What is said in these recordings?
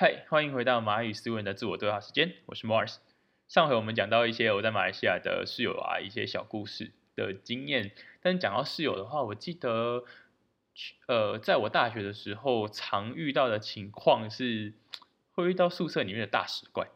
嗨，欢迎回到蚂蚁思维的自我对话时间，我是 Mars。上回我们讲到一些我在马来西亚的室友啊，一些小故事的经验。但讲到室友的话，我记得，呃，在我大学的时候，常遇到的情况是会遇到宿舍里面的大使怪。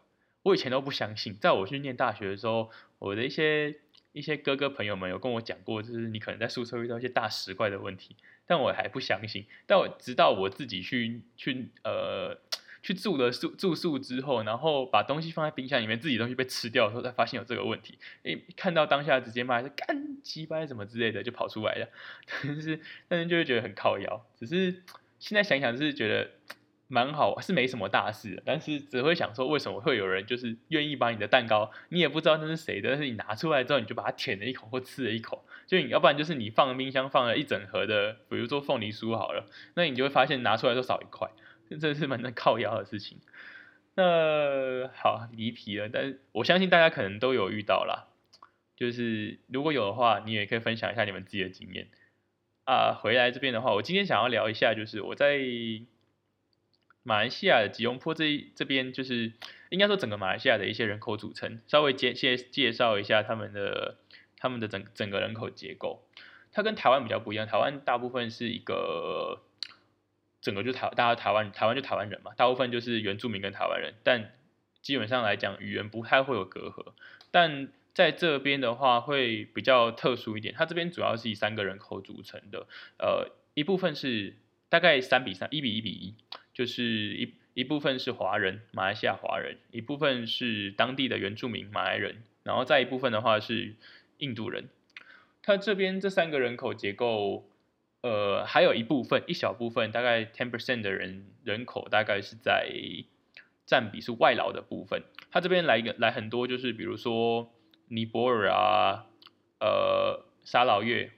我以前都不相信，在我去念大学的时候，我的一些一些哥哥朋友们有跟我讲过，就是你可能在宿舍遇到一些大使怪的问题，但我还不相信。但我直到我自己去去呃。去住了宿住宿之后，然后把东西放在冰箱里面，自己东西被吃掉的时候，才发现有这个问题。诶，看到当下直接骂是干鸡巴什么之类的，就跑出来了。但是，但是就会觉得很靠腰。只是现在想想，是觉得蛮好，是没什么大事。但是只会想说，为什么会有人就是愿意把你的蛋糕，你也不知道那是谁的，但是你拿出来之后，你就把它舔了一口或吃了一口。就你要不然就是你放冰箱放了一整盒的，比如说凤梨酥好了，那你就会发现拿出来都少一块。这是蛮能靠腰的事情。那好离题了，但是我相信大家可能都有遇到啦。就是如果有的话，你也可以分享一下你们自己的经验啊。回来这边的话，我今天想要聊一下，就是我在马来西亚的吉隆坡这这边，就是应该说整个马来西亚的一些人口组成，稍微介介介绍一下他们的他们的整整个人口结构。它跟台湾比较不一样，台湾大部分是一个。整个就台，大家台湾台湾就台湾人嘛，大部分就是原住民跟台湾人，但基本上来讲语言不太会有隔阂。但在这边的话会比较特殊一点，它这边主要是以三个人口组成的，呃，一部分是大概三比三，一比一比一，就是一一部分是华人，马来西亚华人，一部分是当地的原住民马来人，然后再一部分的话是印度人。它这边这三个人口结构。呃，还有一部分，一小部分，大概 ten percent 的人人口，大概是在占比是外劳的部分。他这边来一个来很多，就是比如说尼泊尔啊，呃，沙劳越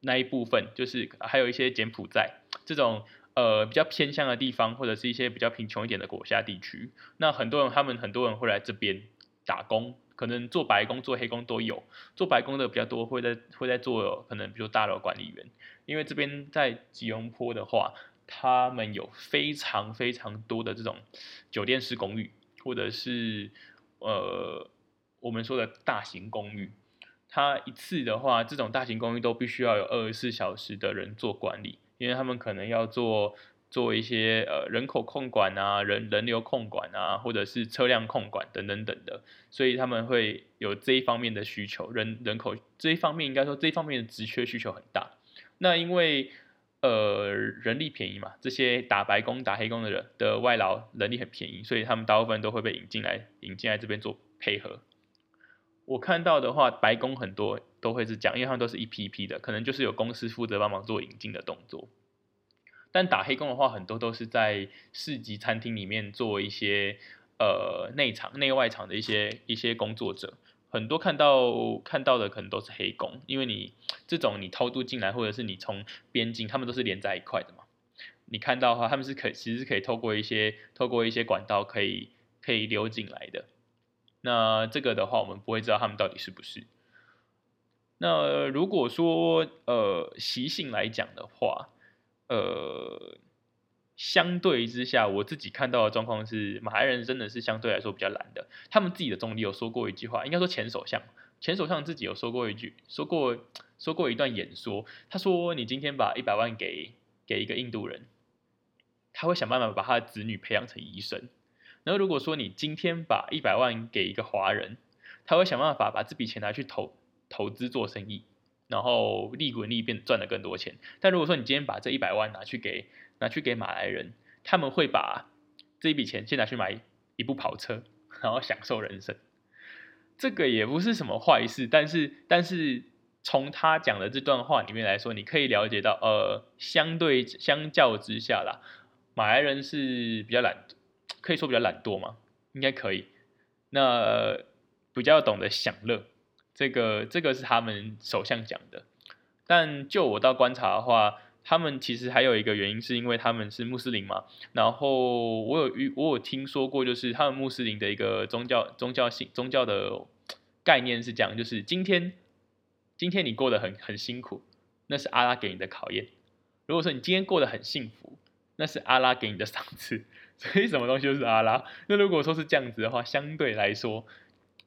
那一部分，就是还有一些柬埔寨这种呃比较偏向的地方，或者是一些比较贫穷一点的国家地区。那很多人，他们很多人会来这边打工。可能做白工、做黑工都有，做白工的比较多，会在会在做可能比如大楼管理员，因为这边在吉隆坡的话，他们有非常非常多的这种酒店式公寓，或者是呃我们说的大型公寓，它一次的话，这种大型公寓都必须要有二十四小时的人做管理，因为他们可能要做。做一些呃人口控管啊，人人流控管啊，或者是车辆控管等等等的，所以他们会有这一方面的需求，人人口这一方面应该说这一方面的职缺需求很大。那因为呃人力便宜嘛，这些打白工打黑工的人的外劳人力很便宜，所以他们大部分都会被引进来引进来这边做配合。我看到的话，白工很多都会是讲，因为他们都是一批一批的，可能就是有公司负责帮忙做引进的动作。但打黑工的话，很多都是在市级餐厅里面做一些呃内场、内外场的一些一些工作者，很多看到看到的可能都是黑工，因为你这种你偷渡进来，或者是你从边境，他们都是连在一块的嘛。你看到的话，他们是可其实是可以透过一些透过一些管道可以可以溜进来的。那这个的话，我们不会知道他们到底是不是。那如果说呃习性来讲的话，呃，相对之下，我自己看到的状况是，马来人真的是相对来说比较懒的。他们自己的总理有说过一句话，应该说前首相，前首相自己有说过一句，说过说过一段演说。他说：“你今天把一百万给给一个印度人，他会想办法把他的子女培养成医生。然后如果说你今天把一百万给一个华人，他会想办法把这笔钱拿去投投资做生意。”然后利滚利变赚了更多钱，但如果说你今天把这一百万拿去给拿去给马来人，他们会把这一笔钱先拿去买一部跑车，然后享受人生。这个也不是什么坏事，但是但是从他讲的这段话里面来说，你可以了解到，呃，相对相较之下啦，马来人是比较懒，可以说比较懒惰嘛，应该可以。那比较懂得享乐。这个这个是他们首相讲的，但就我到观察的话，他们其实还有一个原因，是因为他们是穆斯林嘛。然后我有遇我有听说过，就是他们穆斯林的一个宗教宗教性宗教的概念是讲，就是今天今天你过得很很辛苦，那是阿拉给你的考验；如果说你今天过得很幸福，那是阿拉给你的赏赐。所以什么东西就是阿拉。那如果说是这样子的话，相对来说，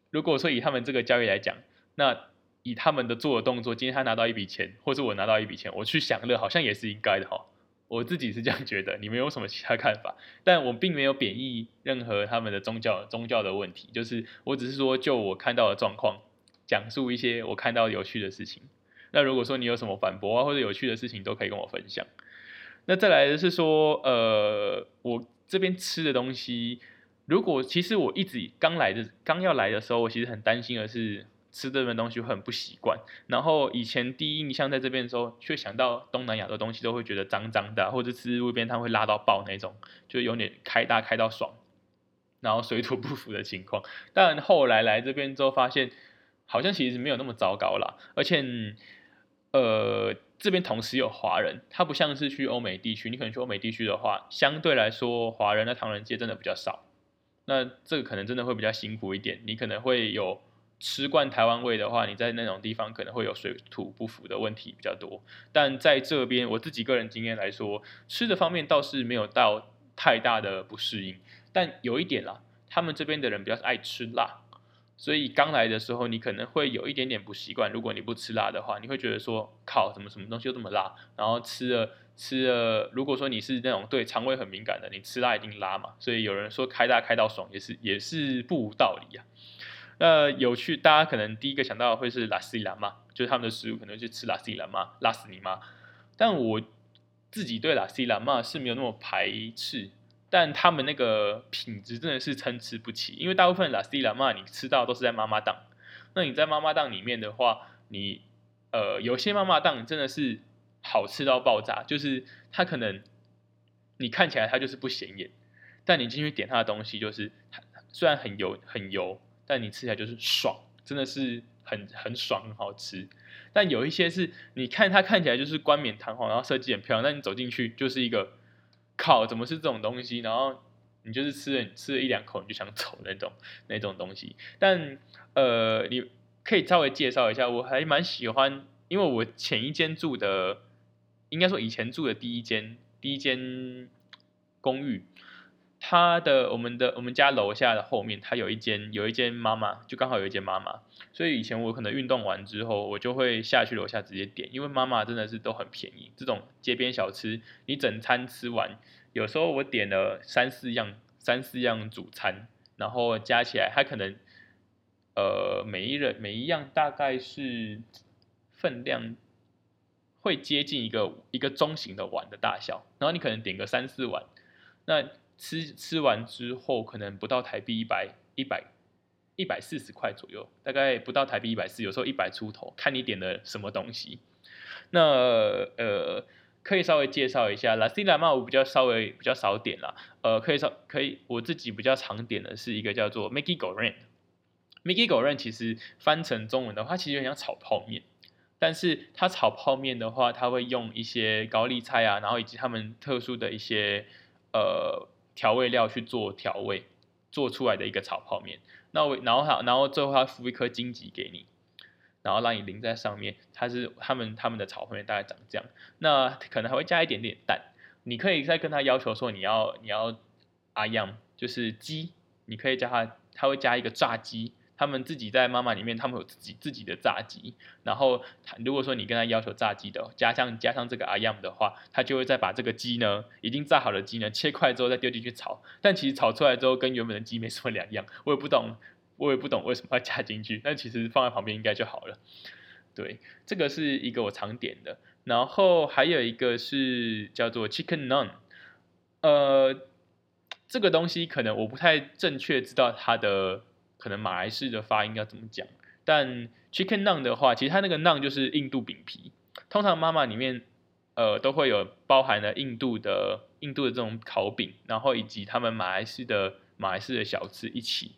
如果说以他们这个交易来讲，那以他们的做的动作，今天他拿到一笔钱，或者我拿到一笔钱，我去享乐，好像也是应该的哈。我自己是这样觉得，你们有什么其他看法？但我并没有贬义任何他们的宗教宗教的问题，就是我只是说就我看到的状况，讲述一些我看到有趣的事情。那如果说你有什么反驳啊或者有趣的事情，都可以跟我分享。那再来的是说，呃，我这边吃的东西，如果其实我一直刚来的刚要来的时候，我其实很担心的是。吃这边东西很不习惯，然后以前第一印象在这边的时候，却想到东南亚的东西都会觉得脏脏的，或者吃路边摊会拉到爆那种，就有点开大开到爽，然后水土不服的情况。但后来来这边之后，发现好像其实没有那么糟糕啦，而且呃这边同时有华人，它不像是去欧美地区，你可能去欧美地区的话，相对来说华人的唐人街真的比较少，那这个可能真的会比较辛苦一点，你可能会有。吃惯台湾味的话，你在那种地方可能会有水土不服的问题比较多。但在这边，我自己个人经验来说，吃的方面倒是没有到太大的不适应。但有一点啦，他们这边的人比较爱吃辣，所以刚来的时候你可能会有一点点不习惯。如果你不吃辣的话，你会觉得说靠，什么什么东西都这么辣？然后吃了吃了，如果说你是那种对肠胃很敏感的，你吃辣一定拉嘛。所以有人说开大开到爽，也是也是不无道理呀。那有趣，大家可能第一个想到会是拉斯拉嘛，就是他们的食物可能是吃拉斯拉嘛，拉死你妈。但我自己对拉斯拉嘛是没有那么排斥，但他们那个品质真的是参差不齐，因为大部分拉斯拉嘛你吃到都是在妈妈档，那你在妈妈档里面的话，你呃有些妈妈档真的是好吃到爆炸，就是它可能你看起来它就是不显眼，但你进去点它的东西，就是虽然很油很油。但你吃起来就是爽，真的是很很爽，很好吃。但有一些是，你看它看起来就是冠冕堂皇，然后设计很漂亮，但你走进去就是一个，靠，怎么是这种东西？然后你就是吃了吃了一两口你就想走那种那种东西。但呃，你可以稍微介绍一下，我还蛮喜欢，因为我前一间住的，应该说以前住的第一间第一间公寓。他的我们的我们家楼下的后面，他有一间有一间妈妈，就刚好有一间妈妈，所以以前我可能运动完之后，我就会下去楼下直接点，因为妈妈真的是都很便宜，这种街边小吃，你整餐吃完，有时候我点了三四样三四样主餐，然后加起来，它可能呃每一人每一样大概是分量会接近一个一个中型的碗的大小，然后你可能点个三四碗，那。吃吃完之后，可能不到台币一百一百一百四十块左右，大概不到台币一百四，有时候一百出头，看你点的什么东西。那呃，可以稍微介绍一下，拉西拉嘛，我比较稍微比较少点啦。呃，可以稍可以，我自己比较常点的是一个叫做 Maggi Goreng。Maggi Goreng 其实翻成中文的话，其实很像炒泡面，但是它炒泡面的话，它会用一些高丽菜啊，然后以及他们特殊的一些呃。调味料去做调味，做出来的一个炒泡面。那我然后还然后最后他敷一颗荆棘给你，然后让你淋在上面。它是他们他们的炒泡面大概长这样。那可能还会加一点点蛋。你可以再跟他要求说你要你要阿样就是鸡，你可以叫他他会加一个炸鸡。他们自己在妈妈里面，他们有自己自己的炸鸡。然后，如果说你跟他要求炸鸡的，加上加上这个阿 yam 的话，他就会再把这个鸡呢，已经炸好的鸡呢，切块之后再丢进去炒。但其实炒出来之后，跟原本的鸡没什么两样。我也不懂，我也不懂为什么要加进去。但其实放在旁边应该就好了。对，这个是一个我常点的。然后还有一个是叫做 chicken naan，呃，这个东西可能我不太正确知道它的。可能马来式的发音要怎么讲？但 chicken naan 的话，其实它那个 naan 就是印度饼皮。通常妈妈里面，呃，都会有包含了印度的印度的这种烤饼，然后以及他们马来式的马来式的小吃一起。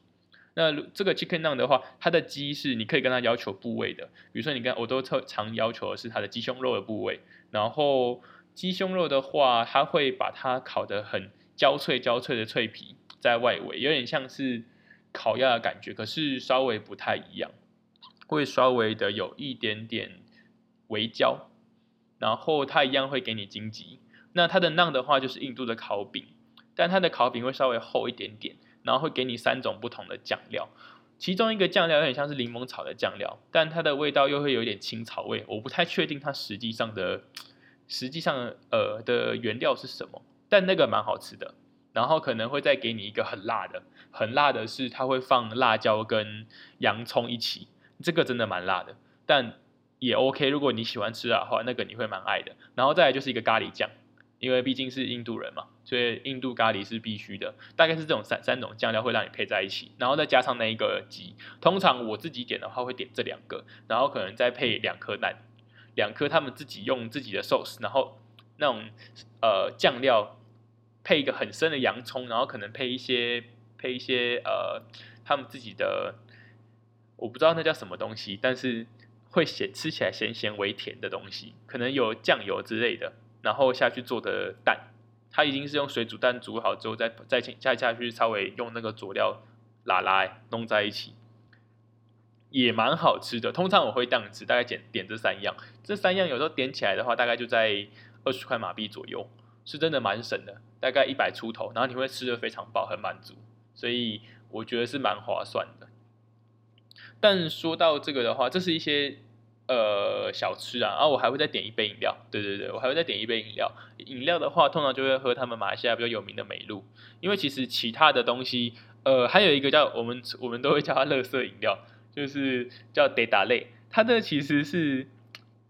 那这个 chicken naan 的话，它的鸡是你可以跟他要求部位的，比如说你跟我都特常要求的是它的鸡胸肉的部位。然后鸡胸肉的话，它会把它烤得很焦脆焦脆的脆皮在外围，有点像是。烤鸭的感觉，可是稍微不太一样，会稍微的有一点点微焦，然后它一样会给你荆棘。那它的馕的话就是印度的烤饼，但它的烤饼会稍微厚一点点，然后会给你三种不同的酱料，其中一个酱料有点像是柠檬草的酱料，但它的味道又会有点青草味，我不太确定它实际上的实际上呃的原料是什么，但那个蛮好吃的。然后可能会再给你一个很辣的，很辣的是它会放辣椒跟洋葱一起，这个真的蛮辣的，但也 OK。如果你喜欢吃辣的话，那个你会蛮爱的。然后再来就是一个咖喱酱，因为毕竟是印度人嘛，所以印度咖喱是必须的。大概是这种三三种酱料会让你配在一起，然后再加上那一个鸡。通常我自己点的话会点这两个，然后可能再配两颗蛋，两颗他们自己用自己的 sauce，然后那种呃酱料。配一个很深的洋葱，然后可能配一些配一些呃，他们自己的我不知道那叫什么东西，但是会咸，吃起来咸咸微甜的东西，可能有酱油之类的，然后下去做的蛋，它已经是用水煮蛋煮好之后，再再再下去稍微用那个佐料拉拉弄在一起，也蛮好吃的。通常我会这样吃，大概点点这三样，这三样有时候点起来的话，大概就在二十块马币左右。是真的蛮省的，大概一百出头，然后你会吃的非常饱，很满足，所以我觉得是蛮划算的。但说到这个的话，这是一些呃小吃啊，然后我还会再点一杯饮料，对对对，我还会再点一杯饮料。饮料的话，通常就会喝他们马来西亚比较有名的美露，因为其实其他的东西，呃，还有一个叫我们我们都会叫它乐色饮料，就是叫 Data 类，它的其实是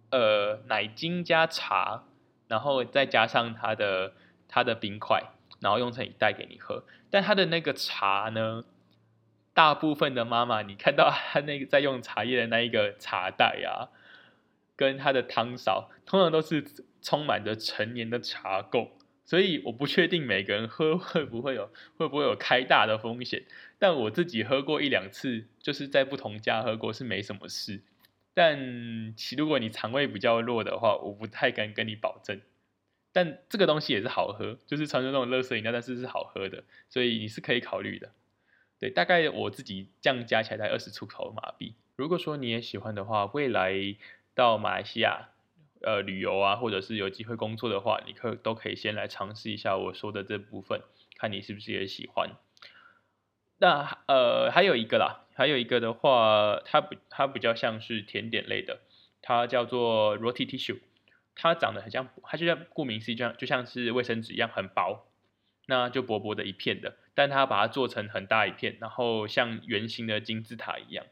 呃奶精加茶。然后再加上它的它的冰块，然后用成一袋给你喝。但他的那个茶呢，大部分的妈妈，你看到他那个在用茶叶的那一个茶袋啊，跟他的汤勺，通常都是充满着陈年的茶垢。所以我不确定每个人喝会不会有会不会有开大的风险。但我自己喝过一两次，就是在不同家喝过是没什么事。但其如果你肠胃比较弱的话，我不太敢跟你保证。但这个东西也是好喝，就是传说那种乐色饮料，但是是好喝的，所以你是可以考虑的。对，大概我自己这样加起来才二十出头马币。如果说你也喜欢的话，未来到马来西亚呃旅游啊，或者是有机会工作的话，你可都可以先来尝试一下我说的这部分，看你是不是也喜欢。那呃还有一个啦。还有一个的话，它不，它比较像是甜点类的，它叫做 roti tissue，它长得很像，它就像顾名思义，就像就像是卫生纸一样很薄，那就薄薄的一片的，但它把它做成很大一片，然后像圆形的金字塔一样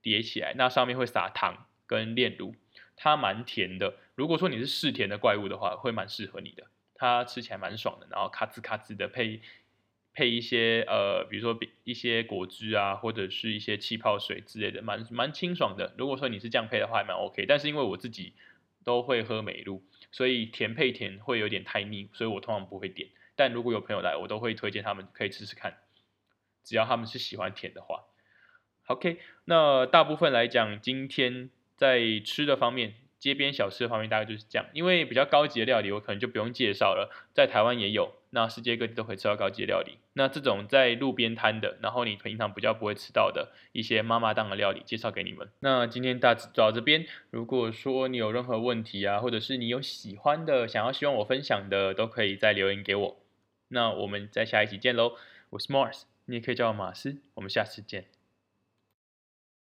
叠起来，那上面会撒糖跟炼乳，它蛮甜的。如果说你是嗜甜的怪物的话，会蛮适合你的，它吃起来蛮爽的，然后咔吱咔吱的配。配一些呃，比如说一些果汁啊，或者是一些气泡水之类的，蛮蛮清爽的。如果说你是这样配的话，还蛮 OK。但是因为我自己都会喝美露，所以甜配甜会有点太腻，所以我通常不会点。但如果有朋友来，我都会推荐他们可以试试看，只要他们是喜欢甜的话。OK，那大部分来讲，今天在吃的方面。街边小吃方面大概就是这样，因为比较高级的料理我可能就不用介绍了，在台湾也有，那世界各地都可以吃到高级的料理。那这种在路边摊的，然后你平常比较不会吃到的一些妈妈档的料理，介绍给你们。那今天大致到这边，如果说你有任何问题啊，或者是你有喜欢的，想要希望我分享的，都可以再留言给我。那我们在下一集见喽，我是 Mars，你也可以叫我马斯，我们下次见。